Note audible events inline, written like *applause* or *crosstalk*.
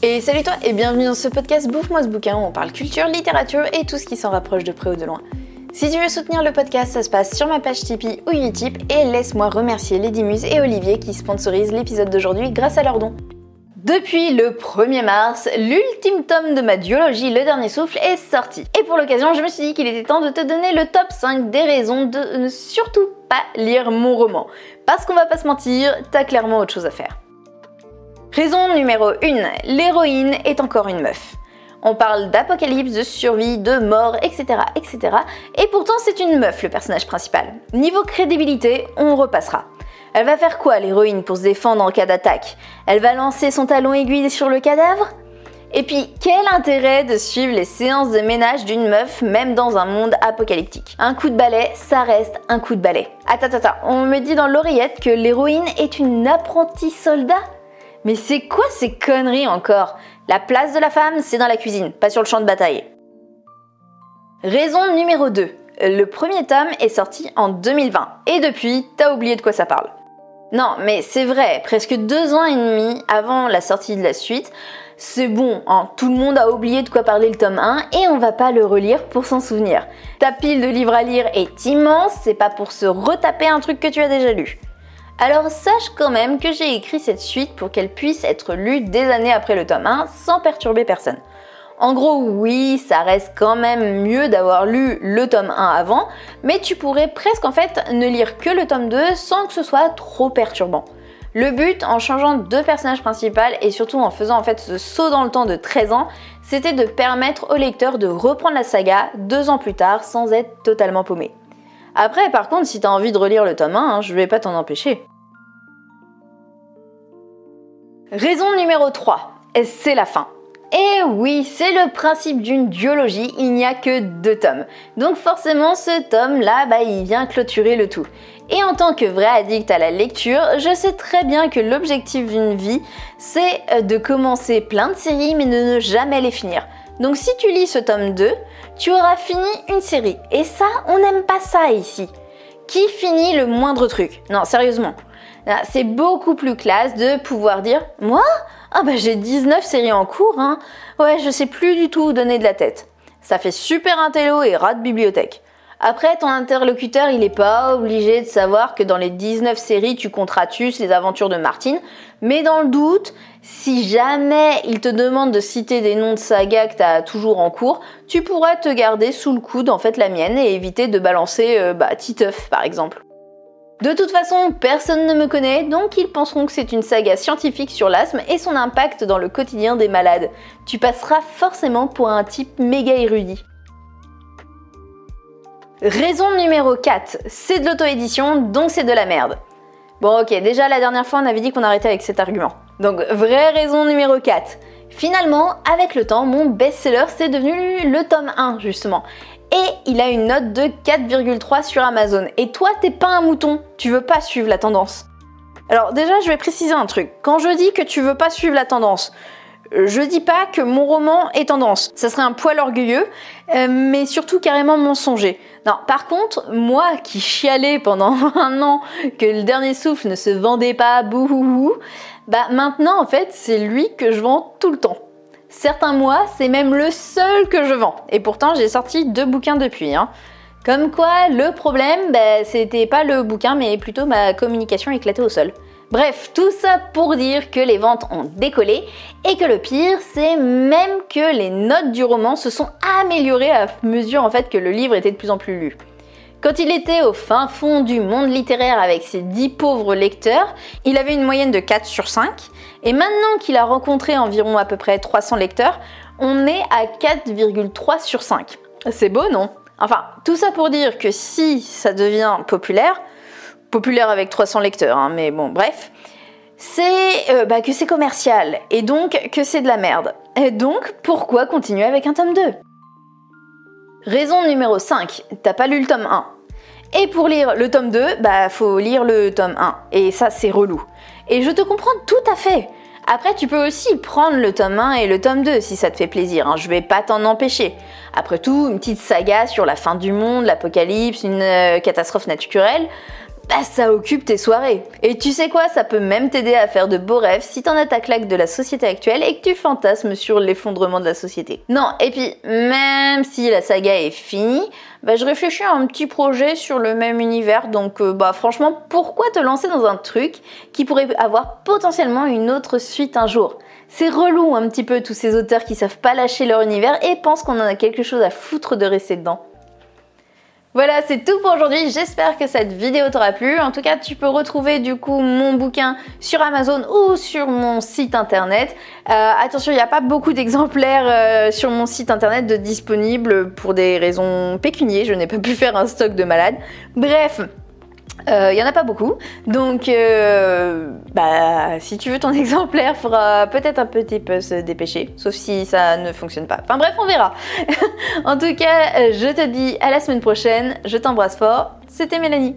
Et salut toi et bienvenue dans ce podcast Bouffe-moi ce bouquin où on parle culture, littérature et tout ce qui s'en rapproche de près ou de loin. Si tu veux soutenir le podcast, ça se passe sur ma page Tipeee ou Utip et laisse-moi remercier Lady Muse et Olivier qui sponsorisent l'épisode d'aujourd'hui grâce à leurs dons. Depuis le 1er mars, l'ultime tome de ma duologie Le Dernier Souffle est sorti. Et pour l'occasion, je me suis dit qu'il était temps de te donner le top 5 des raisons de ne surtout pas lire mon roman. Parce qu'on va pas se mentir, t'as clairement autre chose à faire. Raison numéro 1, l'héroïne est encore une meuf. On parle d'apocalypse, de survie, de mort, etc., etc. Et pourtant c'est une meuf le personnage principal. Niveau crédibilité, on repassera. Elle va faire quoi l'héroïne pour se défendre en cas d'attaque? Elle va lancer son talon aiguille sur le cadavre? Et puis, quel intérêt de suivre les séances de ménage d'une meuf, même dans un monde apocalyptique? Un coup de balai, ça reste un coup de balai. Attends, attends, on me dit dans l'oreillette que l'héroïne est une apprentie soldat? Mais c'est quoi ces conneries encore? La place de la femme, c'est dans la cuisine, pas sur le champ de bataille. Raison numéro 2. Le premier tome est sorti en 2020 et depuis, t'as oublié de quoi ça parle. Non, mais c'est vrai, presque deux ans et demi avant la sortie de la suite, c'est bon, hein, tout le monde a oublié de quoi parler le tome 1 et on va pas le relire pour s'en souvenir. Ta pile de livres à lire est immense, c'est pas pour se retaper un truc que tu as déjà lu. Alors sache quand même que j'ai écrit cette suite pour qu'elle puisse être lue des années après le tome 1 sans perturber personne. En gros, oui, ça reste quand même mieux d'avoir lu le tome 1 avant, mais tu pourrais presque en fait ne lire que le tome 2 sans que ce soit trop perturbant. Le but, en changeant deux personnages principaux et surtout en faisant en fait ce saut dans le temps de 13 ans, c'était de permettre au lecteur de reprendre la saga deux ans plus tard sans être totalement paumé. Après, par contre, si t'as envie de relire le tome 1, hein, je vais pas t'en empêcher. Raison numéro 3, c'est la fin. Et oui, c'est le principe d'une duologie, il n'y a que deux tomes. Donc forcément, ce tome-là, bah, il vient clôturer le tout. Et en tant que vrai addict à la lecture, je sais très bien que l'objectif d'une vie, c'est euh, de commencer plein de séries mais de ne jamais les finir. Donc si tu lis ce tome 2, tu auras fini une série. Et ça, on n'aime pas ça ici. Qui finit le moindre truc? Non, sérieusement. C'est beaucoup plus classe de pouvoir dire Moi? Ah bah j'ai 19 séries en cours, hein. Ouais, je sais plus du tout où donner de la tête. Ça fait super intello et rat bibliothèque. Après, ton interlocuteur, il n'est pas obligé de savoir que dans les 19 séries, tu contratus les aventures de Martine. Mais dans le doute, si jamais il te demande de citer des noms de sagas que tu as toujours en cours, tu pourrais te garder sous le coude en fait la mienne et éviter de balancer euh, bah, Titeuf par exemple. De toute façon, personne ne me connaît, donc ils penseront que c'est une saga scientifique sur l'asthme et son impact dans le quotidien des malades. Tu passeras forcément pour un type méga érudit. Raison numéro 4, c'est de l'auto-édition, donc c'est de la merde. Bon ok, déjà la dernière fois on avait dit qu'on arrêtait avec cet argument. Donc vraie raison numéro 4. Finalement, avec le temps, mon best-seller c'est devenu le tome 1 justement. Et il a une note de 4,3 sur Amazon. Et toi, t'es pas un mouton, tu veux pas suivre la tendance. Alors déjà, je vais préciser un truc. Quand je dis que tu veux pas suivre la tendance, je dis pas que mon roman est tendance, ça serait un poil orgueilleux, euh, mais surtout carrément mensonger. Non, par contre, moi qui chialais pendant *laughs* un an que le dernier souffle ne se vendait pas, bouhouhou, bah maintenant en fait c'est lui que je vends tout le temps. Certains mois, c'est même le seul que je vends. Et pourtant, j'ai sorti deux bouquins depuis. Hein. Comme quoi, le problème, bah, c'était pas le bouquin, mais plutôt ma communication éclatée au sol. Bref, tout ça pour dire que les ventes ont décollé et que le pire, c'est même que les notes du roman se sont améliorées à mesure en fait que le livre était de plus en plus lu. Quand il était au fin fond du monde littéraire avec ses 10 pauvres lecteurs, il avait une moyenne de 4 sur 5 et maintenant qu'il a rencontré environ à peu près 300 lecteurs, on est à 4,3 sur 5. C'est beau, non? Enfin, tout ça pour dire que si ça devient populaire, populaire avec 300 lecteurs, hein, mais bon, bref, c'est euh, bah, que c'est commercial et donc que c'est de la merde. Et donc, pourquoi continuer avec un tome 2 Raison numéro 5, t'as pas lu le tome 1. Et pour lire le tome 2, bah faut lire le tome 1. Et ça c'est relou. Et je te comprends tout à fait. Après, tu peux aussi prendre le tome 1 et le tome 2 si ça te fait plaisir, hein. je vais pas t'en empêcher. Après tout, une petite saga sur la fin du monde, l'apocalypse, une euh, catastrophe naturelle, bah ça occupe tes soirées. Et tu sais quoi, ça peut même t'aider à faire de beaux rêves si t'en as ta claque de la société actuelle et que tu fantasmes sur l'effondrement de la société. Non, et puis même si la saga est finie, bah je réfléchis à un petit projet sur le même univers, donc euh, bah franchement, pourquoi te lancer dans un truc qui pourrait avoir potentiellement une autre suite un jour? C'est relou un petit peu tous ces auteurs qui savent pas lâcher leur univers et pensent qu'on en a quelque chose à foutre de rester dedans. Voilà, c'est tout pour aujourd'hui. J'espère que cette vidéo t'aura plu. En tout cas, tu peux retrouver du coup mon bouquin sur Amazon ou sur mon site internet. Euh, attention, il n'y a pas beaucoup d'exemplaires euh, sur mon site internet de disponibles pour des raisons pécuniaires. Je n'ai pas pu faire un stock de malade. Bref, il euh, y en a pas beaucoup, donc euh, bah, si tu veux ton *laughs* exemplaire, faudra peut-être un petit peu se dépêcher, sauf si ça ne fonctionne pas. Enfin bref, on verra. *laughs* en tout cas, je te dis à la semaine prochaine, je t'embrasse fort, c'était Mélanie.